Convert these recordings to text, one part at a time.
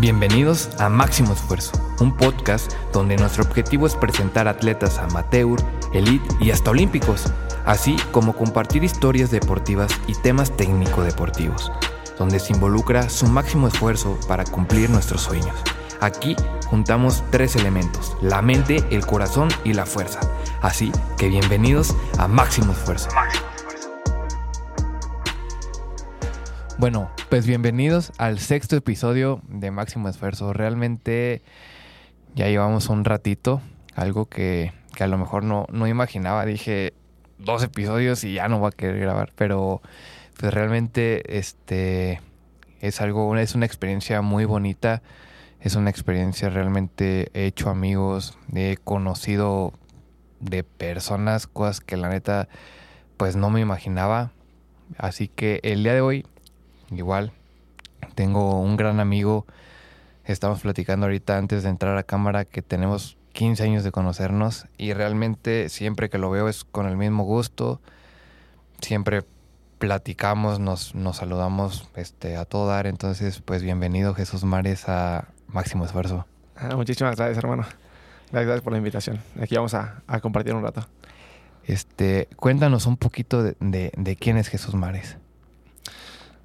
Bienvenidos a Máximo Esfuerzo, un podcast donde nuestro objetivo es presentar atletas amateur, elite y hasta olímpicos, así como compartir historias deportivas y temas técnico-deportivos, donde se involucra su máximo esfuerzo para cumplir nuestros sueños. Aquí juntamos tres elementos, la mente, el corazón y la fuerza. Así que bienvenidos a Máximo Esfuerzo. Bueno, pues bienvenidos al sexto episodio de Máximo Esfuerzo. Realmente ya llevamos un ratito, algo que, que a lo mejor no, no imaginaba. Dije dos episodios y ya no voy a querer grabar, pero pues realmente este es algo, es una experiencia muy bonita. Es una experiencia realmente he hecho amigos, he conocido de personas, cosas que la neta pues no me imaginaba. Así que el día de hoy igual tengo un gran amigo, estamos platicando ahorita antes de entrar a cámara que tenemos 15 años de conocernos y realmente siempre que lo veo es con el mismo gusto, siempre platicamos, nos, nos saludamos este, a todo dar, entonces pues bienvenido Jesús Mares a Máximo Esfuerzo. Ah, muchísimas gracias hermano, gracias por la invitación, aquí vamos a, a compartir un rato. Este, cuéntanos un poquito de, de, de quién es Jesús Mares.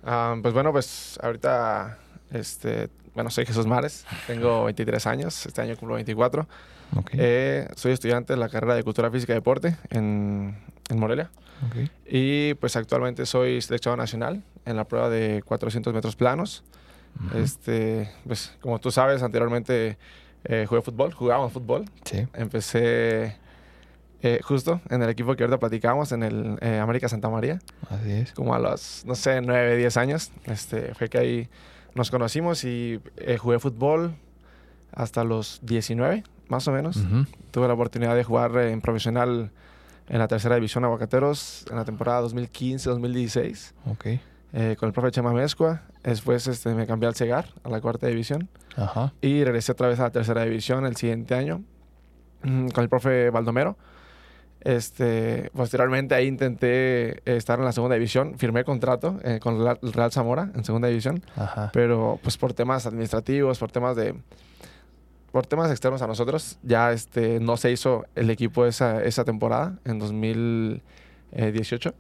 Uh, pues bueno, pues ahorita, este, bueno, soy Jesús Mares, tengo 23 años, este año cumplo 24. Okay. Eh, soy estudiante de la carrera de Cultura Física y Deporte en, en Morelia. Okay. Y pues actualmente soy seleccionado nacional en la prueba de 400 metros planos. Uh -huh. Este, pues como tú sabes, anteriormente eh, jugué fútbol, jugábamos fútbol. Sí. Empecé eh, justo en el equipo que ahorita platicamos, en el eh, América Santa María. Así es. Como a los, no sé, 9, 10 años. Este, fue que ahí nos conocimos y eh, jugué fútbol hasta los 19, más o menos. Uh -huh. Tuve la oportunidad de jugar en profesional en la tercera división Aguacateros en la temporada 2015-2016. Ok. Eh, con el profe Chema Mezcua. Después este, me cambié al Cegar, a la cuarta división. Ajá. Y regresé otra vez a la tercera división el siguiente año mm, con el profe Baldomero. Este, posteriormente ahí intenté estar en la segunda división, firmé contrato eh, con el Real Zamora en segunda división, Ajá. pero pues por temas administrativos, por temas de por temas externos a nosotros, ya este no se hizo el equipo esa, esa temporada en 2018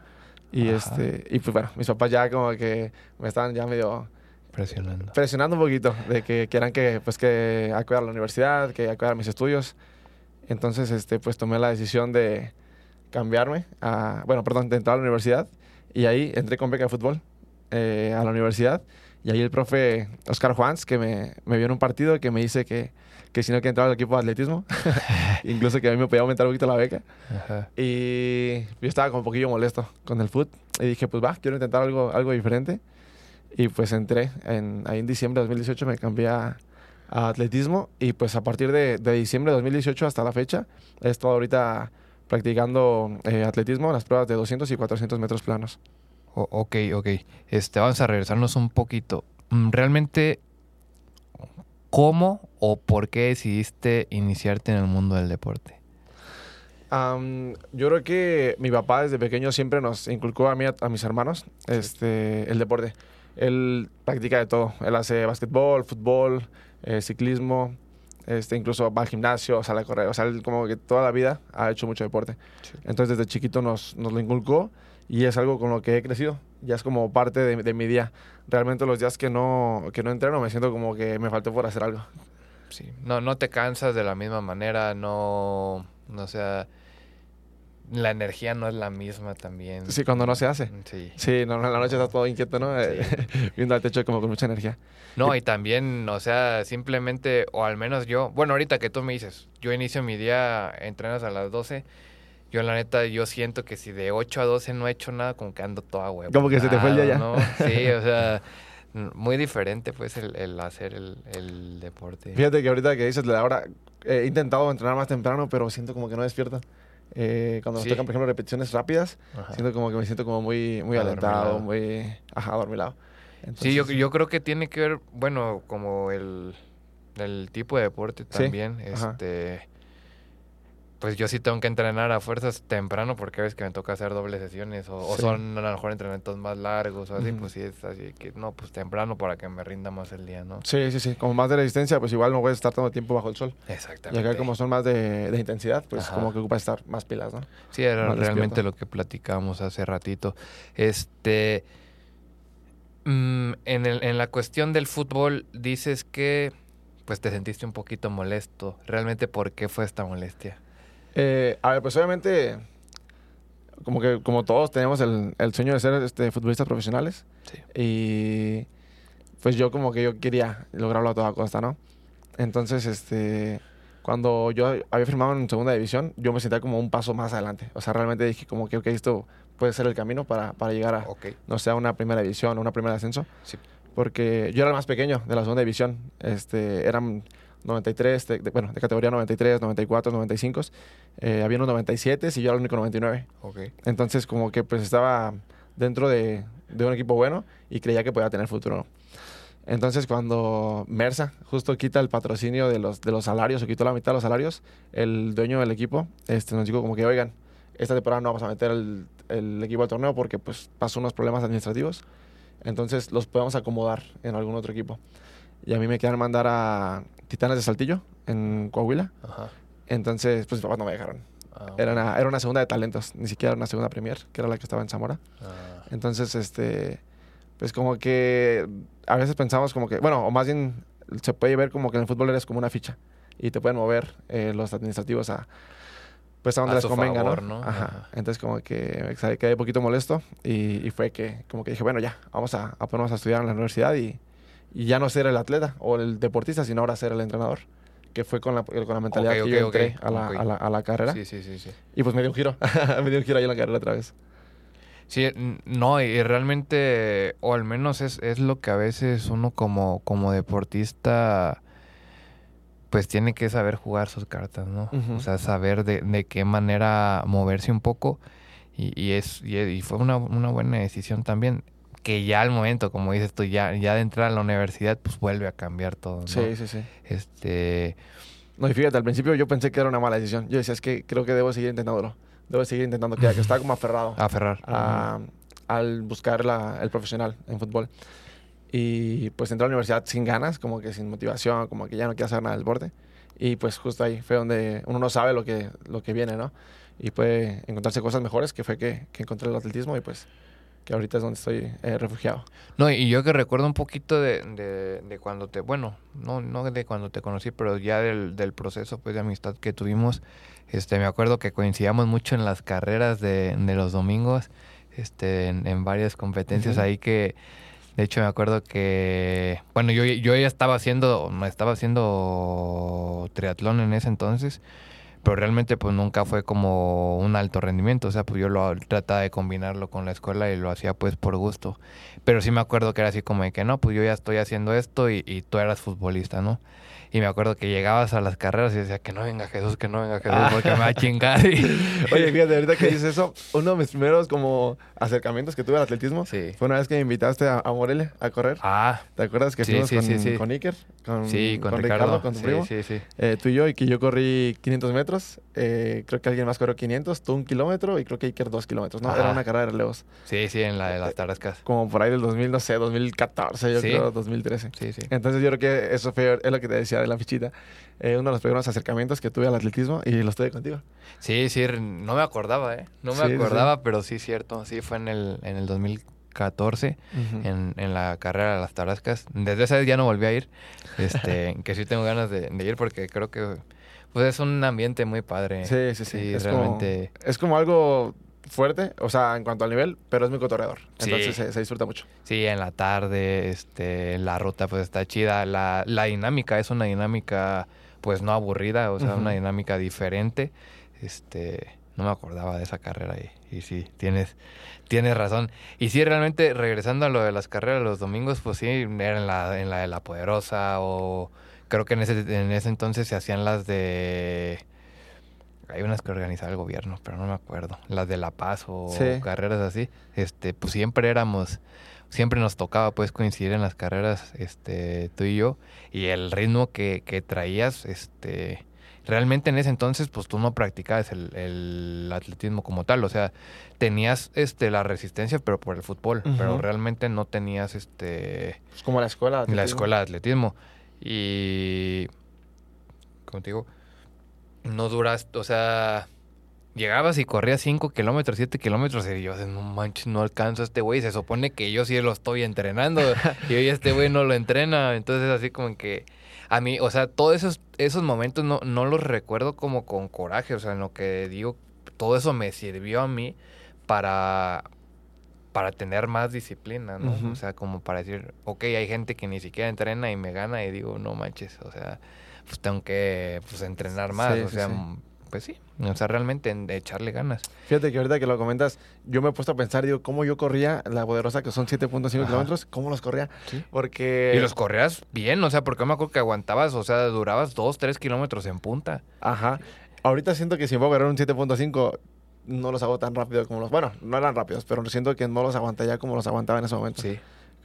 y Ajá. este y pues bueno, mis papás ya como que me estaban ya medio Presionando. presionando un poquito de que quieran que pues que acuda a la universidad, que acuda a mis estudios. Entonces, este, pues tomé la decisión de cambiarme a, bueno, perdón, de entrar a la universidad y ahí entré con beca de fútbol eh, a la universidad y ahí el profe Oscar Juans, que me, me vio en un partido, que me dice que, que si no que entrar al equipo de atletismo, incluso que a mí me podía aumentar un poquito la beca. Ajá. Y yo estaba como un poquillo molesto con el fútbol y dije, pues va, quiero intentar algo, algo diferente. Y pues entré, en, ahí en diciembre de 2018 me cambié a, a atletismo y pues a partir de, de, diciembre de 2018 hasta la fecha he estado ahorita practicando eh, atletismo en las pruebas de 200 y 400 metros planos. O, ok, ok. Este, vamos a regresarnos un poquito. Mm, Realmente, ¿cómo o por qué decidiste iniciarte en el mundo del deporte? Um, yo creo que mi papá desde pequeño siempre nos inculcó a mí, a, a mis hermanos, este, el deporte. Él practica de todo. Él hace básquetbol, fútbol, eh, ciclismo, este, incluso va al gimnasio, sale a correr. O sea, él como que toda la vida ha hecho mucho deporte. Sí. Entonces desde chiquito nos, nos lo inculcó y es algo con lo que he crecido. Ya es como parte de, de, mi día. Realmente los días que no, que no entreno me siento como que me faltó por hacer algo. Sí. No, no te cansas de la misma manera, no, no sea, la energía no es la misma también. Sí, cuando no se hace. Sí. Sí, no, en la noche está todo inquieto, ¿no? Sí. Viendo al techo como con mucha energía. No, y también, o sea, simplemente, o al menos yo, bueno, ahorita que tú me dices, yo inicio mi día, entrenas a las 12, yo la neta, yo siento que si de 8 a 12 no he hecho nada, como que ando toda huevo. Como que se te fue el día ya. ¿no? Sí, o sea, muy diferente pues el, el hacer el, el, deporte. Fíjate que ahorita que dices la hora, he intentado entrenar más temprano, pero siento como que no despierta. Eh, cuando sí. me tocan, por ejemplo, repeticiones rápidas, ajá. siento como que me siento como muy, muy alentado, muy, ajá, dormilado. Entonces, sí, yo, yo creo que tiene que ver, bueno, como el, el tipo de deporte también. Sí, este, pues yo sí tengo que entrenar a fuerzas temprano porque ves que me toca hacer dobles sesiones o, son a lo mejor entrenamientos más largos o así, pues sí es así que no, pues temprano para que me rinda más el día, ¿no? Sí, sí, sí. Como más de resistencia, pues igual no puedes estar tanto tiempo bajo el sol. Y Exactamente. acá como son más de, de intensidad, pues Ajá. como que ocupas estar más pilas, ¿no? Sí, era más realmente lo que platicábamos hace ratito. Este. mm, en, el- en la cuestión del fútbol, dices que pues te sentiste un poquito molesto. ¿Realmente por qué fue esta molestia? Eh, a ver, pues obviamente, como que como todos tenemos el, el sueño de ser este, futbolistas profesionales. Sí. Y pues yo como que yo quería lograrlo a toda costa, ¿no? Entonces, este, cuando yo había firmado en segunda división, yo me sentía como un paso más adelante. O sea, realmente dije como que, ok, esto puede ser el camino para, para llegar a, Ok. no sé, a una primera división o una primera ascenso. Sí. Porque yo era el más pequeño de la segunda división. Este, eran 93, de- de- bueno, de categoría 93, 94, 95. Eh, había unos 97 y yo era el único 99. Ok. Entonces, como que pues estaba dentro de, de un equipo bueno y creía que podía tener futuro. Entonces, cuando Mersa justo quita el patrocinio de los, de los salarios o quitó la mitad de los salarios, el dueño del equipo este, nos dijo como que, oigan, esta temporada no vamos a meter el, el equipo al torneo porque pues pasó unos problemas administrativos. Entonces, los podemos acomodar en algún otro equipo. Y a mí me quedan mandar a Titanes de Saltillo, en Coahuila. Ajá. Entonces, pues mis papás no me dejaron. Ah, Era una, era una segunda de talentos, ni siquiera era una segunda premier, que era la que estaba en Zamora. ah, Entonces, este, pues como que a veces pensamos como que, bueno, o más bien se puede ver como que en el fútbol eres como una ficha y te pueden mover eh, los administrativos a, pues a donde A les convenga, favor, ¿no? ¿no? Ajá. Ajá. Entonces como que quedé un poquito molesto y, y fue que como que dije, bueno, ya, vamos a, a ponernos a estudiar en la universidad y, y ya no ser el atleta o el deportista, sino ahora ser el entrenador. Que fue con la, con la mentalidad que yo entré a, la, a, la, a la carrera. Sí, sí, sí, sí. Y pues me dio un giro. me dio un giro ahí en la carrera otra vez. Sí, no, y realmente, o al menos es, es lo que a veces uno como, como deportista, pues tiene que saber jugar sus cartas, ¿no? O sea, saber de, de qué manera moverse un poco. Y, y es, y, y fue una, una buena decisión también. Que ya al momento, como dices tú, ya, ya de entrar a la universidad, pues vuelve a cambiar todo, ¿no? Sí, sí, sí. Este, No, y fíjate, al principio yo pensé que era una mala decisión. Yo decía, es que creo que debo seguir intentándolo. Debo seguir intentando, que, que estaba como aferrado aferrar. a- al buscar la- el profesional en fútbol. Y pues entré a la universidad sin ganas, como que sin motivación, como que ya no quiero hacer nada del deporte. Y pues justo ahí fue donde uno no sabe lo que, lo que viene, ¿no? Y puede encontrarse cosas mejores, que fue que, que encontré el atletismo y pues que ahorita es donde estoy eh, refugiado. No, y yo que recuerdo un poquito de, de, de cuando te, bueno, no, no de cuando te conocí, pero ya del, del proceso pues de amistad que tuvimos, este, me acuerdo que coincidíamos mucho en las carreras de, de los domingos, este, en, en varias competencias Ujú. ahí que, de hecho me acuerdo que, bueno, yo, yo ya estaba haciendo, estaba haciendo triatlón en ese entonces, pero realmente pues nunca fue como un alto rendimiento, o sea, pues yo lo trataba de combinarlo con la escuela y lo hacía pues por gusto. Pero sí me acuerdo que era así como de que no, pues yo ya estoy haciendo esto y, y tú eras futbolista, ¿no? Y me acuerdo que llegabas a las carreras y decía que no venga Jesús, que no venga Jesús, porque me va a chingar. Y... Oye, fíjate, ahorita que dices eso, uno de mis primeros como acercamientos que tuve al atletismo Sí. fue una vez que me invitaste a, a Morelia a correr. Ah, ¿Te acuerdas que Sí, fuimos sí, con, sí, sí. con Iker? Con, sí, con, Ricardo. con tu sí, primo. sí, sí. Eh, tú y yo, y que yo corrí 500 metros. eh, creo que alguien más corrió 500, tú un kilómetro y creo que Iker dos kilómetros, ¿no? Ajá. Era una carrera de relevos. Sí, sí, en la de las tarascas. Como por ahí del 2000, no sé, 2014, yo creo, 2013. Sí, sí. Entonces yo creo que eso fue, es lo que te decía de la fichita. eh, uno de los primeros acercamientos que tuve al atletismo y lo estuve contigo. Sí, sí, no me acordaba, ¿eh? No me Sí, sí, sí. acordaba, pero sí, cierto. Sí, fue en el, en el 2014, en, en la carrera de las Tarascas. Desde esa vez ya no volví a ir. Este, que sí tengo ganas de, de ir porque creo que pues es un ambiente muy padre. Sí, sí, sí. Sí, es realmente. Como, es como algo fuerte, o sea, en cuanto al nivel, pero es muy cotorreador. Sí. Entonces se, se disfruta mucho. Sí, en la tarde, este, la ruta pues está chida. La, la dinámica es una dinámica pues no aburrida, o sea, una dinámica diferente. Este, no me acordaba de esa carrera y, y sí, tienes, tienes razón. Y sí, realmente, regresando a lo de las carreras los domingos, pues sí, era en la, en la de La Poderosa o creo que en ese, en ese entonces se hacían las de... Hay unas que organizaba el gobierno, pero no me acuerdo. Las de La Paz o Sí. carreras así. Este, pues siempre éramos, siempre nos tocaba pues coincidir en las carreras, este, tú y yo. Y el ritmo que, que traías, este, realmente en ese entonces, pues tú no practicabas el, el atletismo como tal. O sea, tenías este la resistencia, pero por el fútbol. Pero realmente no tenías este Es como la escuela. de la atletismo. escuela de atletismo. Y. Digo, no duras, o sea. Llegabas y corrías 5 kilómetros, 7 kilómetros, y yo, no manches, no alcanzo a este güey. Se supone que yo sí lo estoy entrenando, y hoy este güey no lo entrena. Entonces, así como que. A mí, o sea, todos esos, esos momentos no, no los recuerdo como con coraje. O sea, en lo que digo, todo eso me sirvió a mí para, para tener más disciplina, ¿no? O sea, como para decir, ok, hay gente que ni siquiera entrena y me gana y digo, no manches, o sea, pues tengo que pues, entrenar más, Sí, o sea, sí. pues sí, o sea, realmente en- echarle ganas. Fíjate que ahorita que lo comentas, yo me he puesto a pensar, digo, ¿cómo yo corría la poderosa, que son 7.5 Ajá. kilómetros? ¿Cómo los corría? Sí. Porque... Y los corrías bien, o sea, porque yo me acuerdo que aguantabas, o sea, durabas dos, tres kilómetros en punta. Ajá. Ahorita siento que si me voy a correr un 7.5, no los hago tan rápido como los... Bueno, no eran rápidos, pero siento que no los aguanté ya como los aguantaba en ese momento. Sí.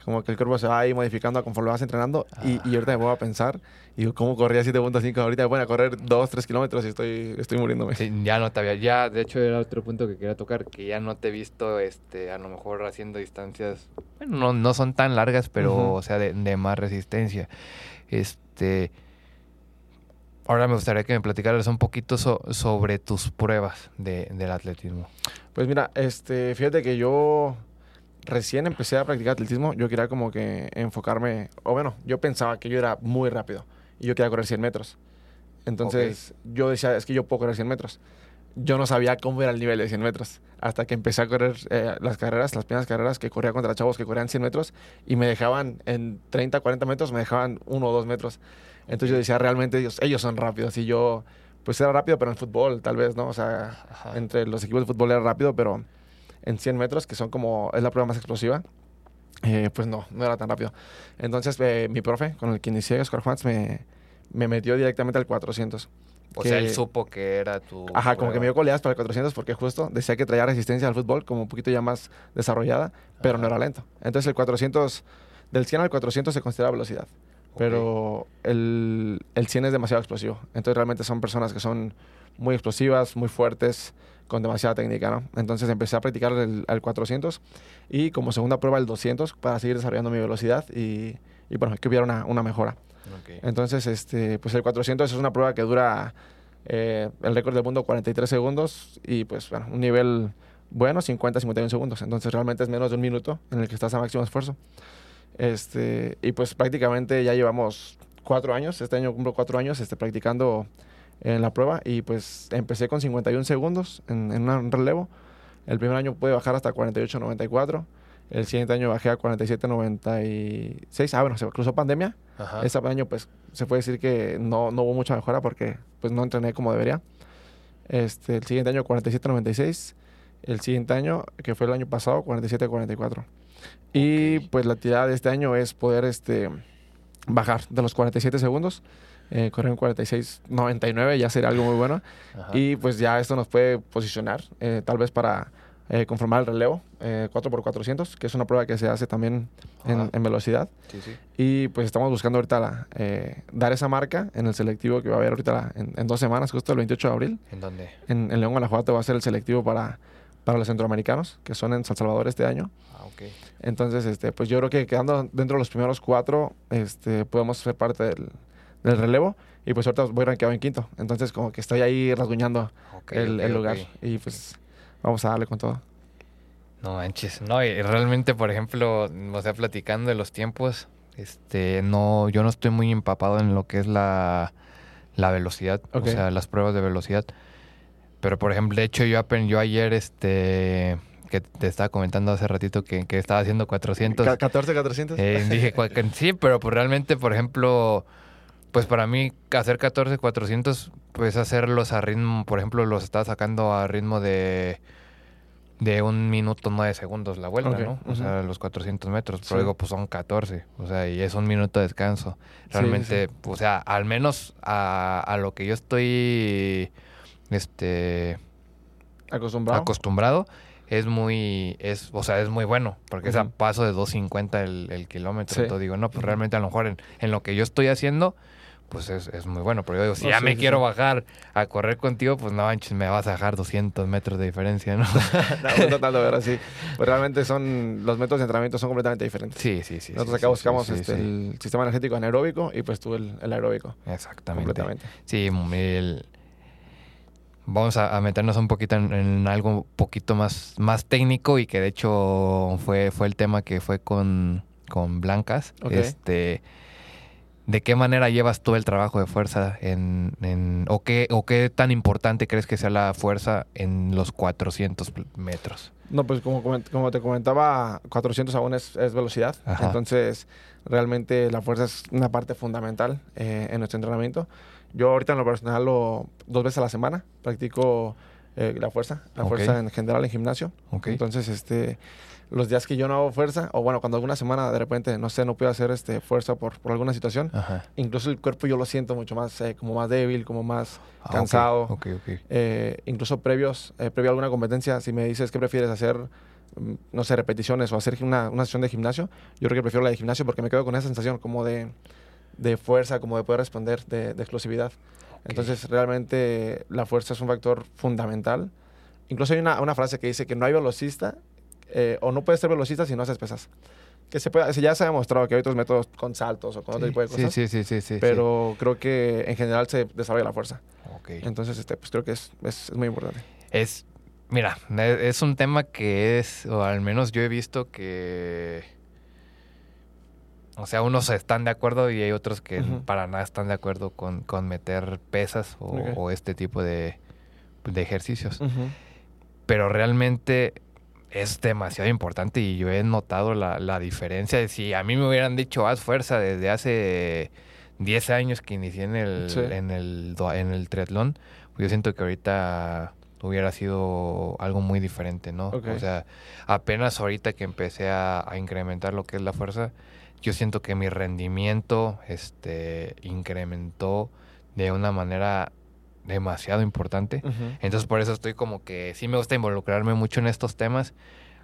Como que el cuerpo se va ahí modificando conforme vas entrenando. Y, y ahorita me voy a pensar, y digo, ¿cómo corría 7.5? Ahorita me voy a correr 2, 3 kilómetros y estoy, estoy muriéndome. Sí, ya no te había, ya, de hecho era otro punto que quería tocar, que ya no te he visto, este, a lo mejor haciendo distancias, bueno, no, no son tan largas, pero, o sea, de, de más resistencia. Este, ahora me gustaría que me platicaras un poquito so- sobre tus pruebas de, del atletismo. Pues mira, este, fíjate que yo recién empecé a practicar atletismo, yo quería como que enfocarme, o bueno, yo pensaba que yo era muy rápido y yo quería correr 100 metros. Entonces yo decía, es que yo puedo correr 100 metros. Yo no sabía cómo era el nivel de 100 metros hasta que empecé a correr eh, las carreras, las primeras carreras que corría contra chavos que corrían 100 metros y me dejaban en 30, 40 metros, me dejaban 1 o 2 metros. Entonces yo decía, realmente ellos, ellos son rápidos y yo, pues era rápido, pero en fútbol tal vez, ¿no? O sea, Ajá. entre los equipos de fútbol era rápido, pero en 100 metros, que son como, es la prueba más explosiva, eh, pues no, no era tan rápido. Entonces eh, mi profe, con el que inicié, Oscar Juans, me, me metió directamente al 400. O sea, él que- supo que era tu... Ajá, como que me prueba. dio coleadas para el 400 porque justo decía que traía resistencia al fútbol como un poquito ya más desarrollada, pero no era lento. Entonces el 400, del 100 al 400 se considera velocidad, pero el, el 100 es demasiado explosivo. Entonces realmente son personas que son muy explosivas, muy fuertes, con demasiada técnica, ¿no? Entonces empecé a practicar el, el 400 y como segunda prueba el 200 para seguir desarrollando mi velocidad y, y bueno, que hubiera una, una mejora. Ok. Entonces, este, pues el 400 es una prueba que dura eh, el récord del mundo 43 segundos y pues bueno, un nivel bueno, 50, 51 segundos. Entonces realmente es menos de un minuto en el que estás a máximo esfuerzo. Este, y pues prácticamente ya llevamos cuatro años, este año cumplo cuatro años este, practicando en la prueba y pues empecé con 51 segundos en, en un relevo. El primer año pude bajar hasta 48.94. El siguiente año bajé a 47.96. Ah, bueno, se cruzó pandemia. Ajá. Este año, pues, se puede decir que no, no hubo mucha mejora porque, pues, no entrené como debería. Este, el siguiente año, 47.96. El siguiente año, que fue el año pasado, 47.44. Y, pues, la tirada de este año es poder, este, bajar de los 47 segundos. Eh, correr en 46.99 ya sería algo muy bueno. Ajá. Y, pues, ya esto nos puede posicionar, eh, tal vez para eh, conformar el relevo, eh, 4x400, que es una prueba que se hace también en, velocidad. Sí, sí. Y pues estamos buscando ahorita la, eh, dar esa marca en el selectivo que va a haber ahorita la- en, en dos semanas, justo el 28 de abril. ¿En dónde? En, en León, Guanajuato va a ser el selectivo para, para los centroamericanos, que son en San Salvador este año. Ah. Entonces, este, pues yo creo que quedando dentro de los primeros cuatro, este, podemos ser parte del, del relevo. Y pues ahorita voy rankeado en quinto. Entonces como que estoy ahí rasguñando el, el lugar. Y pues vamos a darle con todo. No manches, no, y realmente, por ejemplo, o sea, platicando de los tiempos, este, no, yo no estoy muy empapado en lo que es la, la velocidad, o sea, las pruebas de velocidad. Pero, por ejemplo, de hecho, yo, ayer, este, que te estaba comentando hace ratito que, que estaba haciendo 400, Ca- 14, 400. eh, dije, sí, pero pues realmente, por ejemplo, pues para mí hacer 14, 400, pues hacerlos a ritmo, por ejemplo, los estaba sacando a ritmo de de un minuto nueve segundos la vuelta, ¿no? O sea, los 400 metros. Sí. Pero digo, pues son 14. O sea, y es un minuto de descanso. Sí, Realmente, o sea, al menos a, a lo que yo estoy este Acostumbrado. acostumbrado, es muy, es, o sea, es muy bueno, porque es a paso de 2.50 el, el kilómetro. Sí. Entonces digo, no, pues realmente a lo mejor en, en lo que yo estoy haciendo, pues es, es muy bueno. Pero yo digo, si No, ya sí, me sí, quiero bajar a correr contigo, pues no manches, me vas a dejar 200 metros de diferencia, ¿no? no, pero sí. Pues realmente son, los métodos de entrenamiento son completamente diferentes. sí, sí, sí. Nosotros acá buscamos este, el sistema energético anaeróbico y pues tú el, el aeróbico. Exactamente. Completamente. Sí, el- vamos a, a meternos un poquito en, en algo un poquito más, más técnico y que de hecho fue, fue el tema que fue con, con Blancas. Este, ¿De qué manera llevas tú el trabajo de fuerza en, en- o, qué, o qué tan importante crees que sea la fuerza en los 400 metros? No, pues como, como te comentaba, 400 aún es, es velocidad. Ajá. Entonces, realmente la fuerza es una parte fundamental eh, en nuestro entrenamiento. Yo ahorita en lo personal lo, dos veces a la semana practico eh, la fuerza, la fuerza en general en gimnasio. Ok. Entonces, este, los días que yo no hago fuerza, o bueno, cuando alguna semana de repente, no sé, no puedo hacer este, fuerza por, por alguna situación, Ajá. incluso el cuerpo yo lo siento mucho más, eh, como más débil, como más Ah, cansado. Ok, ok. Eh, incluso previos, eh, previo a alguna competencia, si me dices qué prefieres hacer, mm, no sé, repeticiones o hacer una, una sesión de gimnasio, yo creo que prefiero la de gimnasio porque me quedo con esa sensación como de, de fuerza, como de poder responder, de, de explosividad. Entonces, realmente la fuerza es un factor fundamental. Incluso hay una, una frase que dice que no hay velocista, eh, o no puedes ser velocista si no haces pesas. Que se puede, ya se ha demostrado que hay otros métodos con saltos o con otro Sí, tipo de cosas, sí, sí, sí, sí, sí, pero creo que en general se desarrolla la fuerza. sí. Ok. Entonces, este, pues creo que es, es, es muy importante. Es, mira, es un tema que es, o al menos yo he visto que, o sea, unos están de acuerdo y hay otros que para nada están de acuerdo con, con meter pesas o, este tipo de, de ejercicios. Pero realmente es demasiado importante y yo he notado la, la diferencia si a mí me hubieran dicho haz fuerza desde hace 10 años que inicié en el, Sí. en el, en el triatlón, pues yo siento que ahorita hubiera sido algo muy diferente, ¿no? O sea, apenas ahorita que empecé a, a incrementar lo que es la fuerza, yo siento que mi rendimiento este, incrementó de una manera demasiado importante. Entonces por eso estoy como que sí me gusta involucrarme mucho en estos temas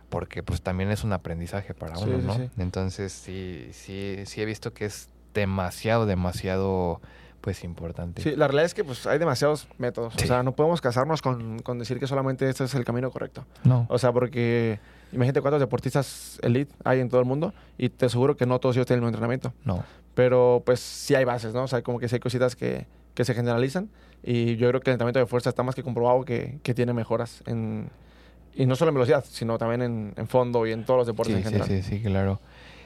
porque pues también es un aprendizaje para uno, sí, ¿no? sí. Entonces sí, sí, sí he visto que es demasiado, demasiado pues importante. Sí, la realidad es que pues hay demasiados métodos. Sí. O sea, no podemos casarnos con, con decir que solamente este es el camino correcto. No. O sea, porque imagínate cuántos deportistas elite hay en todo el mundo y te aseguro que no todos ellos tienen el mismo entrenamiento. No. Pero pues sí hay bases, ¿no? O sea, como que sí hay cositas que, que se generalizan y yo creo que el entrenamiento de fuerza está más que comprobado que, que tiene mejoras en... Y no solo en velocidad, sino también en, en fondo y en todos los deportes Sí, en sí, general. sí, sí, claro.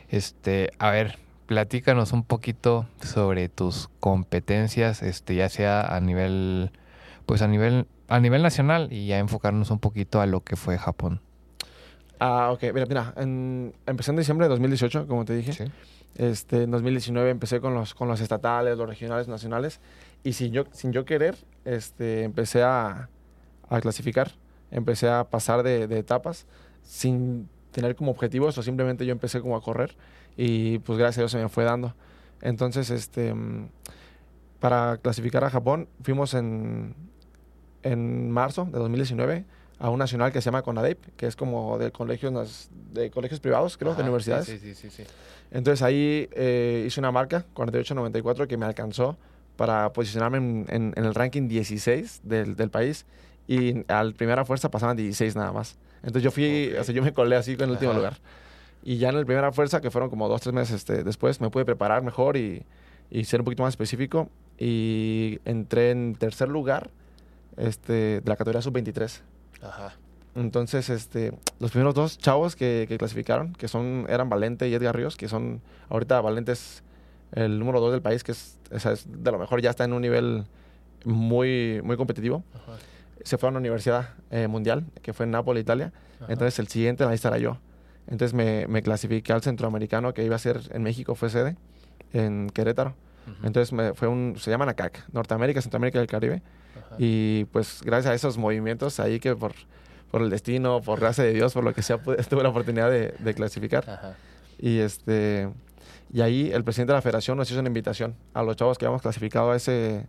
Este, a ver, platícanos un poquito sobre tus competencias, este, ya sea a nivel, pues a nivel, a nivel nacional y ya enfocarnos un poquito a lo que fue Japón. Ah, ok. Mira, mira, en- empecé en diciembre de 2018, como te dije. Sí. Este, en 2019 empecé con los, con los estatales, los regionales, nacionales. Y sin yo, sin yo querer, este, empecé a, a clasificar. Empecé a pasar de, de etapas sin tener como objetivos o simplemente yo empecé como a correr. Y pues gracias a Dios se me fue dando. Entonces, este, para clasificar a Japón, fuimos en, en marzo de 2019 a un nacional que se llama CONADEP, que es como de colegios, de colegios privados, creo, de Ajá, universidades. Sí, sí, sí, sí. Entonces ahí eh, hice una marca, 48.94, que me alcanzó para posicionarme en, en- en el ranking 16 del, del país. Y al primera fuerza pasaban 16 nada más. Entonces yo fui, Ok. o sea, yo me colé así con el último lugar. Y ya en el primera fuerza, que fueron como dos, tres meses este, después, me pude preparar mejor y, y ser un poquito más específico. Y entré en tercer lugar este, de la categoría sub-23. Ajá. Entonces, este, los primeros dos chavos que, que clasificaron, que son, eran Valente y Edgar Ríos, que son, ahorita Valente es el número dos del país, que es, es de lo mejor, ya está en un nivel muy, muy competitivo. Ajá. Se fue a una universidad eh, mundial, que fue en Nápoles, Italia. Ajá. Entonces, el siguiente en la lista era yo. Entonces, me, me clasifiqué al centroamericano, que iba a ser en México, fue sede, en Querétaro. Entonces, me, fue un, se llama NACAC, Norteamérica, Centroamérica y el Caribe. Y pues gracias a esos movimientos ahí que por, por el destino, por gracia de Dios, por lo que sea, pude- tuve la oportunidad de, de clasificar. Ajá. Y este y ahí el presidente de la federación nos hizo una invitación a los chavos que habíamos clasificado a ese,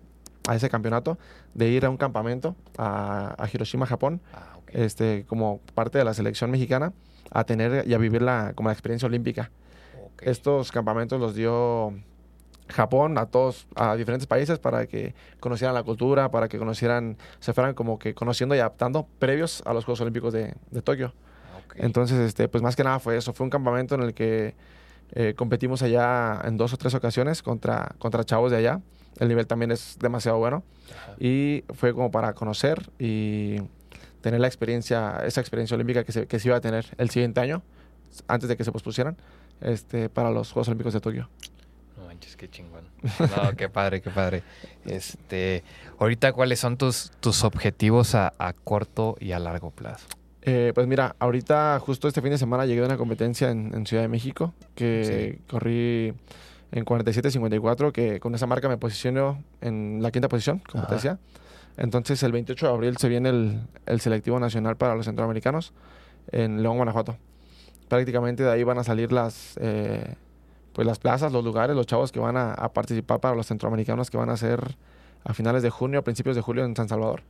a ese campeonato de ir a un campamento a, a Hiroshima, Japón, Ah, este, como parte de la selección mexicana, a tener y a vivir la, como la experiencia olímpica. Estos campamentos los dio Japón a todos, a diferentes países para que conocieran la cultura, para que conocieran, se fueran como que conociendo y adaptando previos a los Juegos Olímpicos de, de Tokio. Ok. Entonces, este, pues más que nada fue eso. Fue un campamento en el que eh, competimos allá en dos o tres ocasiones contra, contra chavos de allá. El nivel también es demasiado bueno. Ajá. Y fue como para conocer y tener la experiencia, esa experiencia olímpica que se, que se iba a tener el siguiente año, antes de que se pospusieran, este, para los Juegos Olímpicos de Tokio. Manches, qué chingón. No, qué padre, qué padre. Este, ahorita, ¿cuáles son tus, tus objetivos a, a corto y a largo plazo? Eh, pues mira, ahorita justo este fin de semana llegué a una competencia en, en Ciudad de México que corrí en 47-54, que con esa marca me posiciono en la quinta posición, como te decía. Entonces el 28 de abril se viene el, el selectivo nacional para los centroamericanos en León, Guanajuato. Prácticamente de ahí van a salir las, eh, pues las plazas, los lugares, los chavos que van a, a participar para los centroamericanos que van a ser a finales de junio, a principios de julio en San Salvador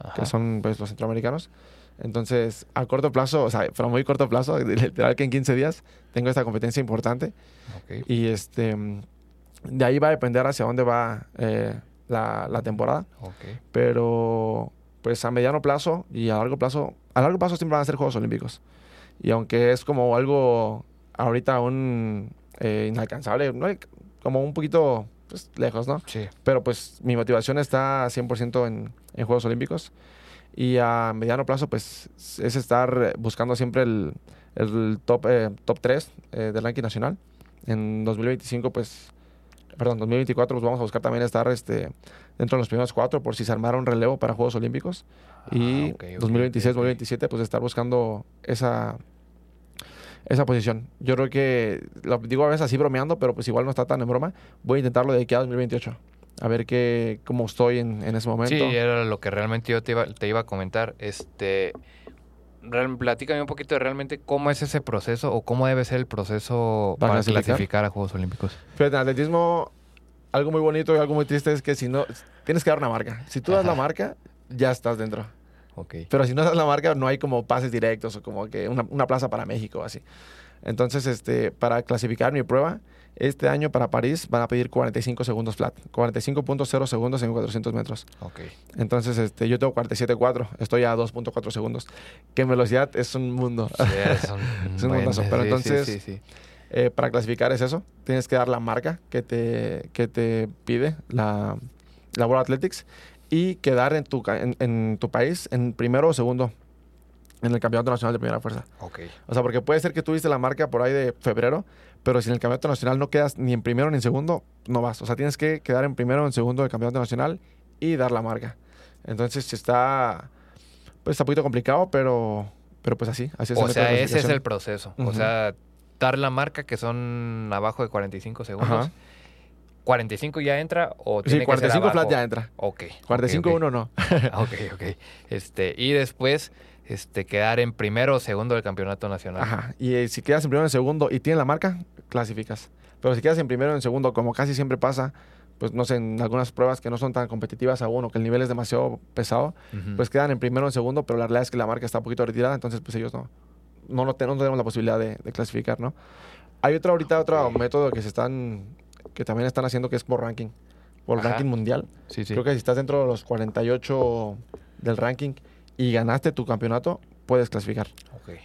Ajá. que son pues, los centroamericanos. Entonces, a corto plazo, o sea, pero muy corto plazo, literal que en 15 días tengo esta competencia importante. Y este, de ahí va a depender hacia dónde va eh, la, la temporada. Pero, pues a mediano plazo y a largo plazo, a largo plazo siempre van a ser Juegos Olímpicos. Y aunque es como algo ahorita aún eh, inalcanzable, ¿no? como un poquito pues, lejos, ¿no? Sí. Pero pues mi motivación está 100% en, en Juegos Olímpicos. Y a mediano plazo, pues es estar buscando siempre el, el top, eh, top 3 eh, del ranking nacional. En 2025, pues, perdón, 2024, pues vamos a buscar también estar este, dentro de los primeros cuatro por si se armara un relevo para Juegos Olímpicos. y Ah, ok, ok, 2026, ok, ok. 2027, pues estar buscando esa, esa posición. Yo creo que, lo digo a veces así bromeando, pero pues igual no está tan en broma. Voy a intentarlo de aquí a 2028. A ver qué, cómo estoy en, en ese momento. Sí, era lo que realmente yo te iba, te iba a comentar. Este, real- platícame un poquito de realmente cómo es ese proceso o cómo debe ser el proceso ¿Para para, clasificar? clasificar a Juegos Olímpicos. Fíjate, en atletismo, algo muy bonito y algo muy triste es que si no, tienes que dar una marca. Si tú das la marca, ya estás dentro. Ok. Pero si no das la marca, no hay como pases directos o como que una, una plaza para México o así. Entonces, este, para clasificar mi prueba, este año para París van a pedir 45 segundos flat. 45.0 segundos en 400 metros. Ok. Entonces, este, yo tengo 47.4. Estoy a 2.4 segundos. Que en velocidad es un mundo. Sí, es un, Es un buen- mundazo, pero sí, sí, entonces- sí, sí. Eh, para clasificar es eso. Tienes que dar la marca que te, que te pide la, la World Athletics y quedar en tu, en, en tu país en primero o segundo en el Campeonato Nacional de Primera Fuerza. Ok. O sea, porque puede ser que tuviste la marca por ahí de febrero, pero si en el Campeonato Nacional no quedas ni en primero ni en segundo, no vas. O sea, tienes que quedar en primero o en segundo del Campeonato Nacional y dar la marca. Entonces está, pues está un poquito complicado, pero, pero pues así. así es el O sea, ese es el proceso. O sea, dar la marca que son abajo de 45 segundos. Ajá. 45 ya entra o Sí, tiene que ser 45 flat ya entra. Ok. 45 ok, ok. uno no. Ok, ok. Este, y después, este, quedar en primero o segundo del campeonato nacional. Ajá. Y eh, si quedas en primero o en segundo y tienes la marca, clasificas. Pero si quedas en primero o en segundo, como casi siempre pasa, pues no sé, en algunas pruebas que no son tan competitivas aún o que el nivel es demasiado pesado, pues quedan en primero o en segundo, pero la realidad es que la marca está un poquito retirada, entonces pues ellos no, no, no, te- no tenemos la posibilidad de, de clasificar, ¿no? Hay otro ahorita, otro método que se están, que también están haciendo que es por ranking, por Ajá. ranking mundial. sí, sí. Creo que si estás dentro de los 48 del ranking y ganaste tu campeonato, puedes clasificar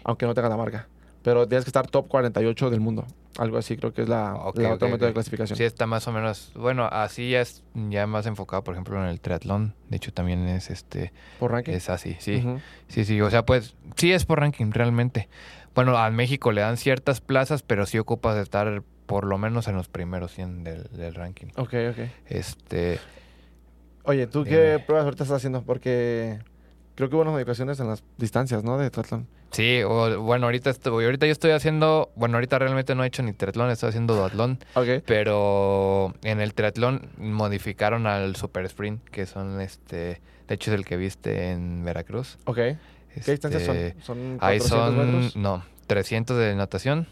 aunque no tenga la marca. Pero tienes que estar top 48 del mundo. Algo así creo que es la, Ok, la ok, otro método de clasificación. Sí, está más o menos. Bueno, así ya es ya más enfocado, por ejemplo, en el triatlón. De hecho, también es este. Por ranking. Es así, sí. Sí, sí. O sea, pues, sí es por ranking, realmente. Bueno, a México le dan ciertas plazas, pero sí ocupas de estar por lo menos en los primeros 100 del, del ranking. Ok, ok. Este. Oye, ¿tú qué pruebas ahorita estás haciendo? Porque creo que hubo unas modificaciones en las distancias, ¿no? De triatlón. Sí, o, bueno, ahorita estoy, ahorita yo estoy haciendo, bueno, ahorita realmente no he hecho ni triatlón, estoy haciendo duatlón, Ok. pero en el triatlón modificaron al super sprint, que son este, de hecho es el que viste en Veracruz. Ok. ¿Qué distancias son? Este, ¿Son 400 Ahí son, metros? no, 300 de natación,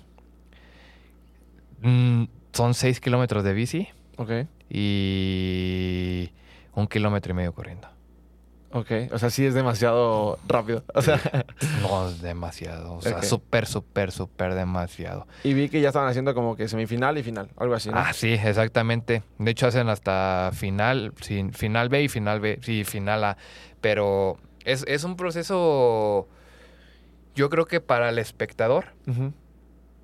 mm, son 6 kilómetros de bici Ok. y un kilómetro y medio corriendo. Ok, o sea, sí es demasiado rápido. O sea, No, es demasiado. O sea, Ok. súper, súper, súper demasiado. y vi que ya estaban haciendo como que semifinal y final, algo así, ¿no? Ah, sí, exactamente. De hecho, hacen hasta final, sí, final B y final B, sí, final A. Pero es, es un proceso, yo creo que para el espectador Ujú.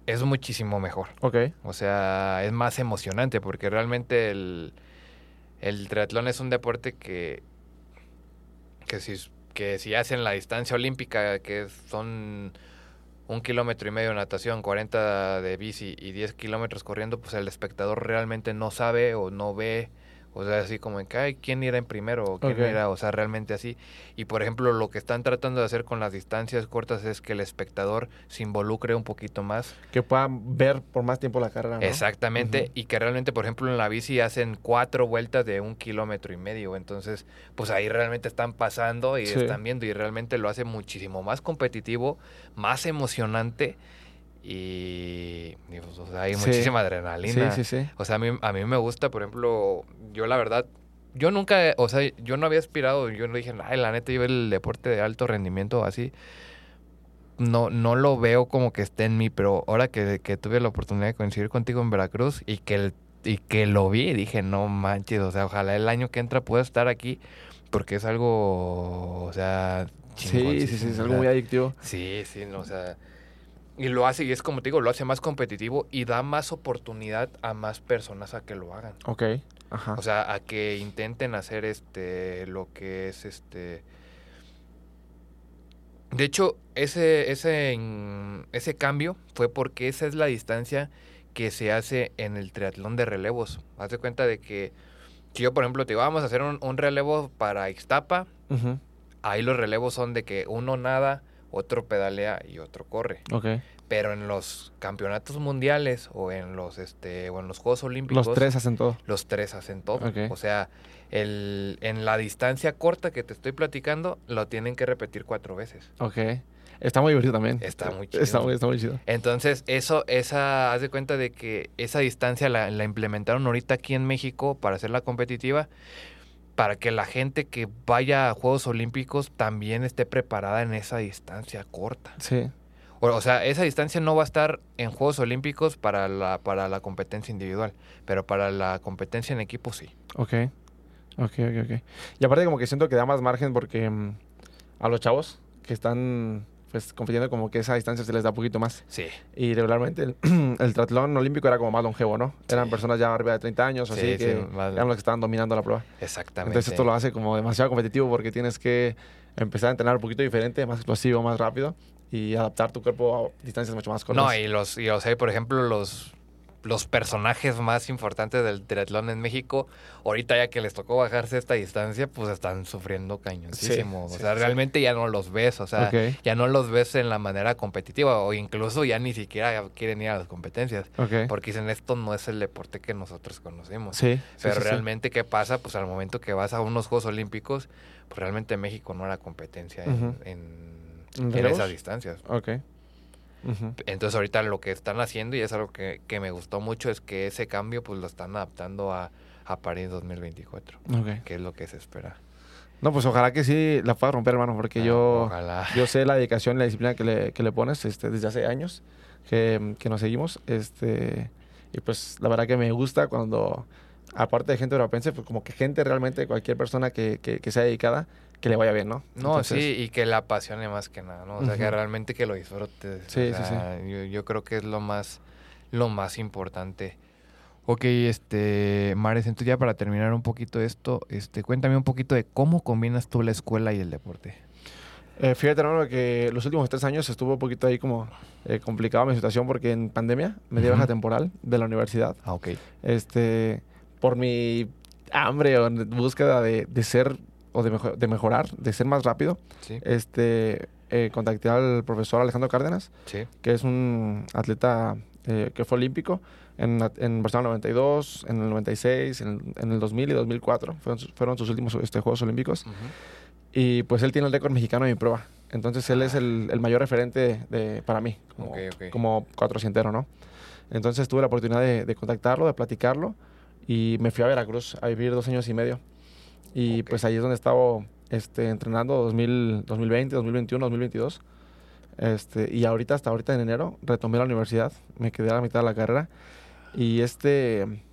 Es muchísimo mejor. Ok, O sea, es más emocionante porque realmente el, el triatlón es un deporte que, que, si, que si hacen la distancia olímpica, que son un kilómetro y medio de natación, 40 de bici y 10 kilómetros corriendo, pues el espectador realmente no sabe o no ve. O sea, así como en que, ay, ¿quién irá en primero? o ¿Quién irá? O sea, realmente así. Y por ejemplo, lo que están tratando de hacer con las distancias cortas es que el espectador se involucre un poquito más que puedan ver por más tiempo la carrera, ¿no? Exactamente, y que realmente, por ejemplo, en la bici hacen cuatro vueltas de un kilómetro y medio, entonces, pues ahí realmente están pasando y Sí. están viendo y realmente lo hace muchísimo más competitivo, más emocionante y, y, pues, o sea, hay Sí. muchísima Sí, adrenalina. sí, sí. O sea, a mí, a mí me gusta, por ejemplo, yo la verdad, yo nunca, o sea, yo no había aspirado, yo no dije, ay, la neta, yo el deporte de alto rendimiento así. No, no lo veo como que esté en mí, pero ahora que, que tuve la oportunidad de coincidir contigo en Veracruz y que, el- y que lo vi, dije, no manches, o sea, ojalá el año que entra pueda estar aquí, porque es algo, o sea, Sí, sí, sí, es algo muy adictivo. Sí, sí, no, o sea. Y lo hace, y es como te digo, lo hace más competitivo y da más oportunidad a más personas a que lo hagan. Ok, ajá. O sea, a que intenten hacer este lo que es este. De hecho, ese, ese, ese cambio fue porque esa es la distancia que se hace en el triatlón de relevos. Haz de cuenta de que si yo, por ejemplo, te digo, vamos a hacer un, un relevo para Ixtapa, Ujú, ahí los relevos son de que uno nada, otro pedalea y otro corre. Ok. Pero en los campeonatos mundiales o en los este o en los Juegos Olímpicos Los tres hacen todo. los tres hacen todo. Ok. O sea, el, en la distancia corta que te estoy platicando, lo tienen que repetir cuatro veces. Ok. Está muy divertido también. Está muy Está chido. muy, está muy chido. Entonces, eso, esa, haz de cuenta de que esa distancia la, la implementaron ahorita aquí en México para hacerla competitiva, para que la gente que vaya a Juegos Olímpicos también esté preparada en esa distancia corta. Sí. O, o sea, esa distancia no va a estar en Juegos Olímpicos para la, para la competencia individual, pero para la competencia en equipo sí. Ok. Ok, ok, ok. Y aparte como que siento que da más margen porque mm, a los chavos que están pues compitiendo como que esa distancia se les da un poquito más. Sí. Y regularmente el, el triatlón olímpico era como más longevo, ¿no? Eran personas ya arriba de 30 años Sí, así sí, que eran los que estaban dominando la prueba. Exactamente. Entonces esto lo hace como demasiado competitivo porque tienes que empezar a entrenar un poquito diferente, más explosivo, más rápido y adaptar tu cuerpo a distancias mucho más cortas. No, y los, y, o sea, por ejemplo, los, los personajes más importantes del triatlón en México, ahorita ya que les tocó bajarse esta distancia, pues están sufriendo cañoncísimo. Sí, o sea, sí. realmente ya no los ves, o sea, ya no los ves en la manera competitiva, o incluso ya ni siquiera quieren ir a las competencias. Porque dicen, esto no es el deporte que nosotros conocemos. Sí, Pero realmente, ¿qué pasa? Pues al momento que vas a unos Juegos Olímpicos, pues realmente México no era competencia en, Ujú. en, ¿En en relevos? esas distancias. Ok. Ujú. Entonces ahorita lo que están haciendo, y es algo que, que me gustó mucho, es que ese cambio pues lo están adaptando a, a París 2024, Ok. que es lo que se espera. No, pues ojalá que sí la pueda romper, hermano, porque Ah, yo, Ojalá. yo sé la dedicación y la disciplina que le, que le pones este, desde hace años que, que nos seguimos. Este, y pues la verdad que me gusta cuando, aparte de gente europense, pues como que gente realmente, cualquier persona que, que, que sea dedicada, que le vaya bien, ¿no? No, Entonces, sí, y que la apasione más que nada, ¿no? O sea, que realmente que lo disfrutes. o Sí, sí, sí. Yo, yo creo que es lo más, lo más importante. Ok, este, Mares, entonces ya para terminar un poquito esto, este, cuéntame un poquito de cómo combinas tú la escuela y el deporte. Eh, fíjate, hermano, que los últimos tres años estuvo un poquito ahí como eh, complicado mi situación porque en pandemia me di baja temporal de la universidad. Ah, ok. este, por mi hambre o en búsqueda de, de ser o de, mejo- de mejorar, de ser más rápido, Sí, este, eh, contacté al profesor Alejandro Cárdenas, sí. que es un atleta eh, que fue olímpico en, en Barcelona 92, en el 96, en, en el 2000 y 2004. Fueron, sus- fueron sus últimos este, Juegos Olímpicos. Ujú. Y pues él tiene el récord mexicano en mi prueba. Entonces él es el, el mayor referente de, para mí, como, Ok, ok. como cuatrocientero, ¿no? Entonces tuve la oportunidad de, de contactarlo, de platicarlo y me fui a Veracruz a vivir dos años y medio. Y pues ahí es donde he estado este, entrenando 2000, 2020, 2021, 2022. Este, y ahorita, hasta ahorita en enero, retomé la universidad, me quedé a la mitad de la carrera. Y este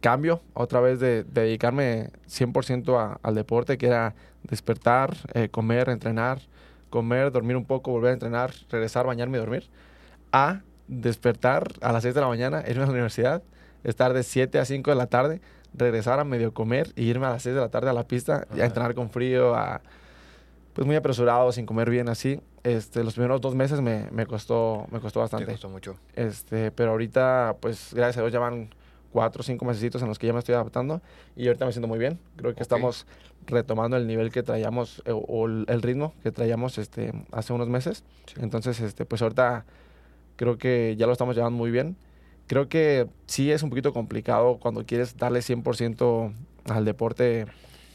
cambio, otra vez de, dedicarme 100% al deporte, que era despertar, eh, comer, entrenar, comer, dormir un poco, volver a entrenar, regresar, bañarme y dormir, a despertar a las 6 de la mañana, irme a la universidad, estar de 7 a 5 de la tarde, regresar a medio comer y irme a las 6 de la tarde a la pista y a entrenar con frío, a, pues muy apresurado, sin comer bien así. Este, los primeros dos meses me, me costó, me costó bastante. Me costó mucho. Este, pero ahorita, pues gracias a Dios ya van cuatro o cinco meses en los que ya me estoy adaptando y ahorita me siento muy bien. Creo que estamos retomando el nivel que traíamos eh, o, el ritmo que traíamos este, hace unos meses. Entonces, este, pues ahorita creo que ya lo estamos llevando muy bien. Creo que sí es un poquito complicado cuando quieres darle 100% al deporte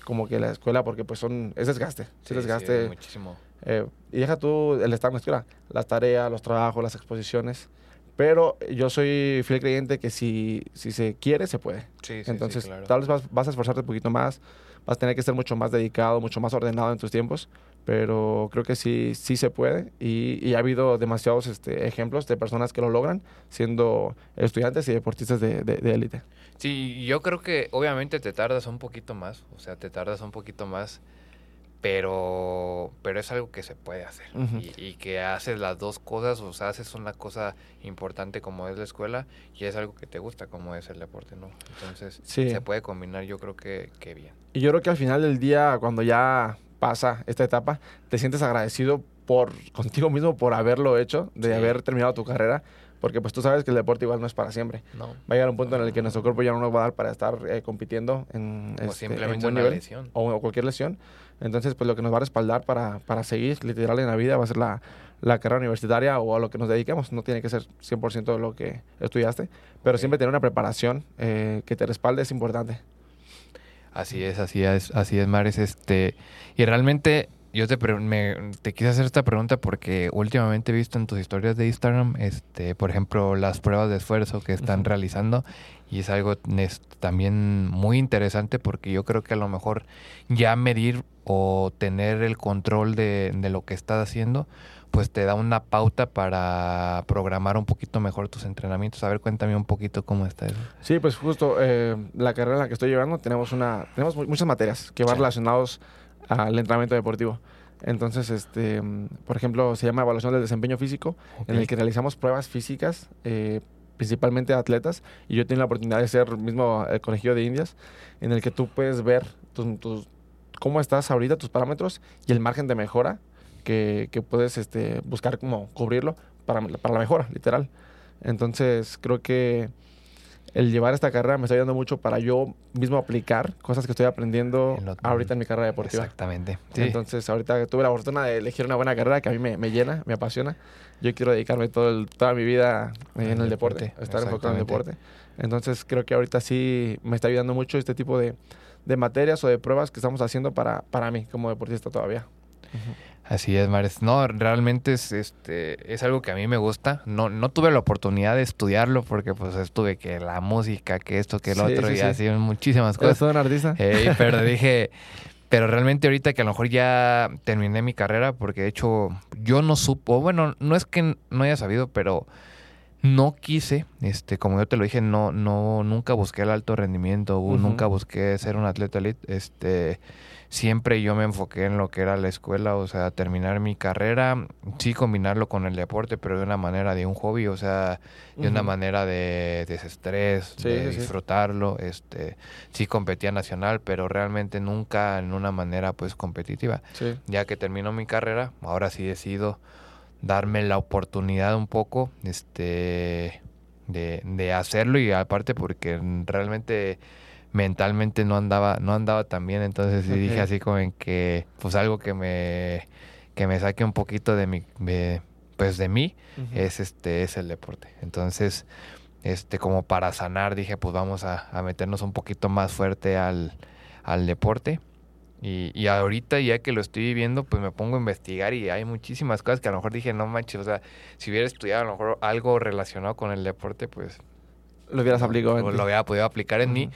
como que la escuela porque pues son es desgaste, sí, desgaste. muchísimo. Eh, y deja tú el estar en la escuela, las tareas, los trabajos, las exposiciones. Pero yo soy fiel creyente que si, si se quiere, se puede. Sí, sí, Entonces, tal vez vas, vas, a esforzarte un poquito más, vas a tener que ser mucho más dedicado, mucho más ordenado en tus tiempos, pero creo que sí, sí se puede y, ha habido demasiados este, ejemplos de personas que lo logran siendo estudiantes y deportistas de élite. sí, yo creo que obviamente te tardas un poquito más, o sea, te tardas un poquito más, pero, pero es algo que se puede hacer. Y, que haces las dos cosas, o sea, haces una cosa importante como es la escuela y es algo que te gusta como es el deporte, ¿no? Entonces, se puede combinar, yo creo que, que bien. Y yo creo que al final del día, cuando ya pasa esta etapa, te sientes agradecido por contigo mismo por haberlo hecho, de haber terminado tu carrera, porque pues tú sabes que el deporte igual no es para siempre. No. Va a llegar un punto en el que nuestro cuerpo ya no nos va a dar para estar eh, compitiendo en, o este, simplemente una lesión. O, cualquier lesión. Entonces, pues lo que nos va a respaldar para, para seguir literal en la vida va a ser la, la carrera universitaria o a lo que nos dediquemos. No tiene que ser 100% de lo que estudiaste, pero siempre tener una preparación eh, que te respalde es importante. Así es, así es, así es, Mares. Este, y realmente yo te, me, te quise hacer esta pregunta porque últimamente he visto en tus historias de Instagram, este, por ejemplo, las pruebas de esfuerzo que están realizando y es algo también muy interesante porque yo creo que a lo mejor ya medir o tener el control de, de lo que estás haciendo, pues te da una pauta para programar un poquito mejor tus entrenamientos. A ver, cuéntame un poquito cómo está eso. Sí, pues justo eh, la carrera en la que estoy llevando tenemos una tenemos muchas materias que van relacionados al entrenamiento deportivo. Entonces, este, por ejemplo, se llama evaluación del desempeño físico, en el que realizamos pruebas físicas, eh, principalmente de atletas. Y yo tengo la oportunidad de ser mismo el colegio de Indias, en el que tú puedes ver tus, cómo estás ahorita, tus parámetros y el margen de mejora que, que puedes este, buscar como cubrirlo para, para la mejora, literal. Entonces, creo que el llevar esta carrera me está ayudando mucho para yo mismo aplicar cosas que estoy aprendiendo ahorita en mi carrera deportiva. Exactamente. Entonces, ahorita tuve la fortuna de elegir una buena carrera que a mí me, llena, me apasiona. Yo quiero dedicarme todo toda mi vida en el, deporte, estar enfocado en el deporte. Entonces, creo que ahorita sí me está ayudando mucho este tipo de, materias o de pruebas que estamos haciendo para, para mí como deportista todavía. Así es, Mares. No, realmente es, este, es algo que a mí me gusta. No, no tuve la oportunidad de estudiarlo porque pues estuve que la música, que esto, que el otro y así muchísimas cosas. ¿Eres un artista? pero dije, pero realmente ahorita que a lo mejor ya terminé mi carrera porque de hecho yo no supo, bueno, no es que no haya sabido, pero no quise, este, como yo te lo dije, no, no, nunca busqué el alto rendimiento, nunca busqué ser un atleta elite, este siempre yo me enfoqué en lo que era la escuela, o sea, terminar mi carrera, sí combinarlo con el deporte, pero de una manera de un hobby, o sea, de una manera de desestrés, de disfrutarlo, este, sí competía nacional, pero realmente nunca en una manera pues competitiva. Ya que termino mi carrera, ahora sí decido darme la oportunidad un poco, este, de, de hacerlo y aparte porque realmente mentalmente no andaba, no andaba tan bien, entonces sí dije así como en que, pues algo que me, que me saque un poquito de mi, pues de mí, es este, es el deporte. Entonces, este, como para sanar, dije, pues vamos a, meternos un poquito más fuerte al, al deporte. Y, y, ahorita ya que lo estoy viviendo, pues me pongo a investigar y hay muchísimas cosas que a lo mejor dije, no manches, o sea, si hubiera estudiado a lo mejor algo relacionado con el deporte, pues... Lo hubieras aplicado en Lo hubiera podido aplicar en mí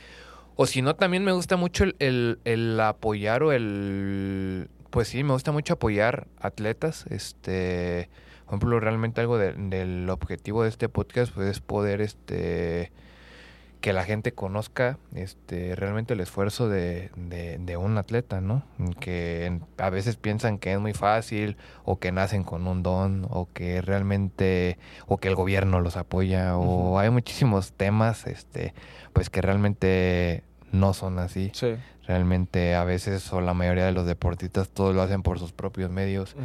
O si no, también me gusta mucho el, el, el apoyar o el... Pues sí, me gusta mucho apoyar atletas. Este, por ejemplo, realmente algo de- del objetivo de este podcast pues, es poder este que la gente conozca este realmente el esfuerzo de, de- de un atleta, ¿no? Que a veces piensan que es muy fácil o que nacen con un don o que realmente o que el gobierno los apoya o hay muchísimos temas este pues que realmente no son así. Sí. Realmente a veces o la mayoría de los deportistas todos lo hacen por sus propios medios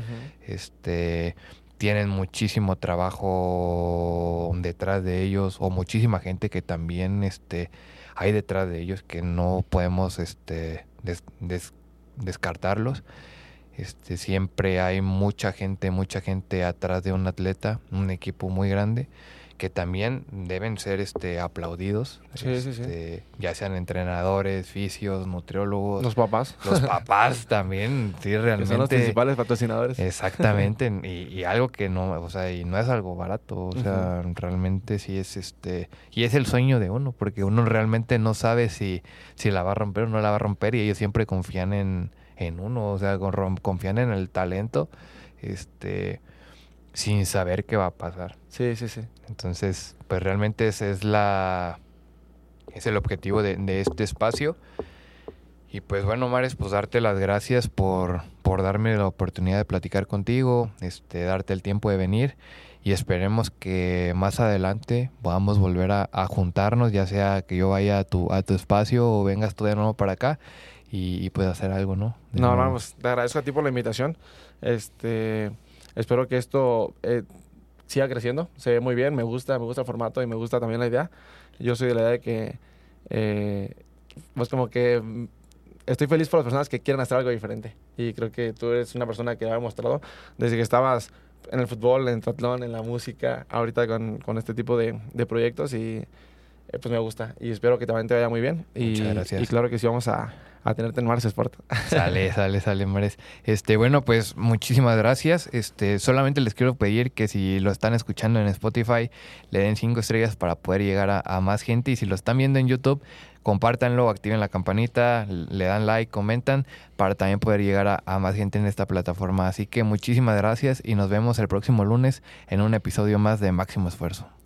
este tienen muchísimo trabajo detrás de ellos o muchísima gente que también este hay detrás de ellos que no podemos este des- des- descartarlos. Este siempre hay mucha gente mucha gente atrás de un atleta un equipo muy grande que también deben ser este aplaudidos Sí, sí, sí. este, ya sean entrenadores fisios nutriólogos Los papás. los papás también, sí, Que son los realmente. principales patrocinadores. Exactamente, y, y algo que no, o sea, y no es algo barato, o sea, realmente sí es este, y es el sueño de uno, porque uno realmente no sabe si, si la va a romper o no la va a romper, y ellos siempre confían en, en uno, o sea, confían en el talento, este, sin saber qué va a pasar. Sí, sí, sí. Entonces, pues realmente ese es la es el objetivo de, de este espacio. Y pues bueno, Mares, pues darte las gracias por, por darme la oportunidad de platicar contigo, este, darte el tiempo de venir y esperemos que más adelante podamos volver a, a juntarnos, ya sea que yo vaya a tu, a tu espacio o vengas tú de nuevo para acá y, y pues hacer algo, ¿no? De No, nuevo. pues te agradezco a ti por la invitación. Este, espero que esto eh, siga creciendo. Se ve muy bien, me gusta, me gusta el formato y me gusta también la idea. Yo soy de la idea de que, eh, pues como que mm, estoy feliz por las personas que quieren hacer algo diferente. Y creo que tú eres una persona que lo ha demostrado desde que estabas en el fútbol, en el triatlón, en la música, ahorita con, con este tipo de, de proyectos y eh, pues me gusta. Y espero que también te vaya muy bien. Y, Muchas gracias. y claro que sí vamos a, a tenerte en Mars Sport. Sale, sale, sale, Mares. Este, bueno, pues muchísimas gracias. Este, solamente les quiero pedir que si lo están escuchando en Spotify, le den cinco estrellas para poder llegar a, más gente. Y si lo están viendo en YouTube, compártanlo, activen la campanita, le dan like, comentan, para también poder llegar a más gente en esta plataforma. Así que muchísimas gracias y nos vemos el próximo lunes en un episodio más de Máximo Esfuerzo.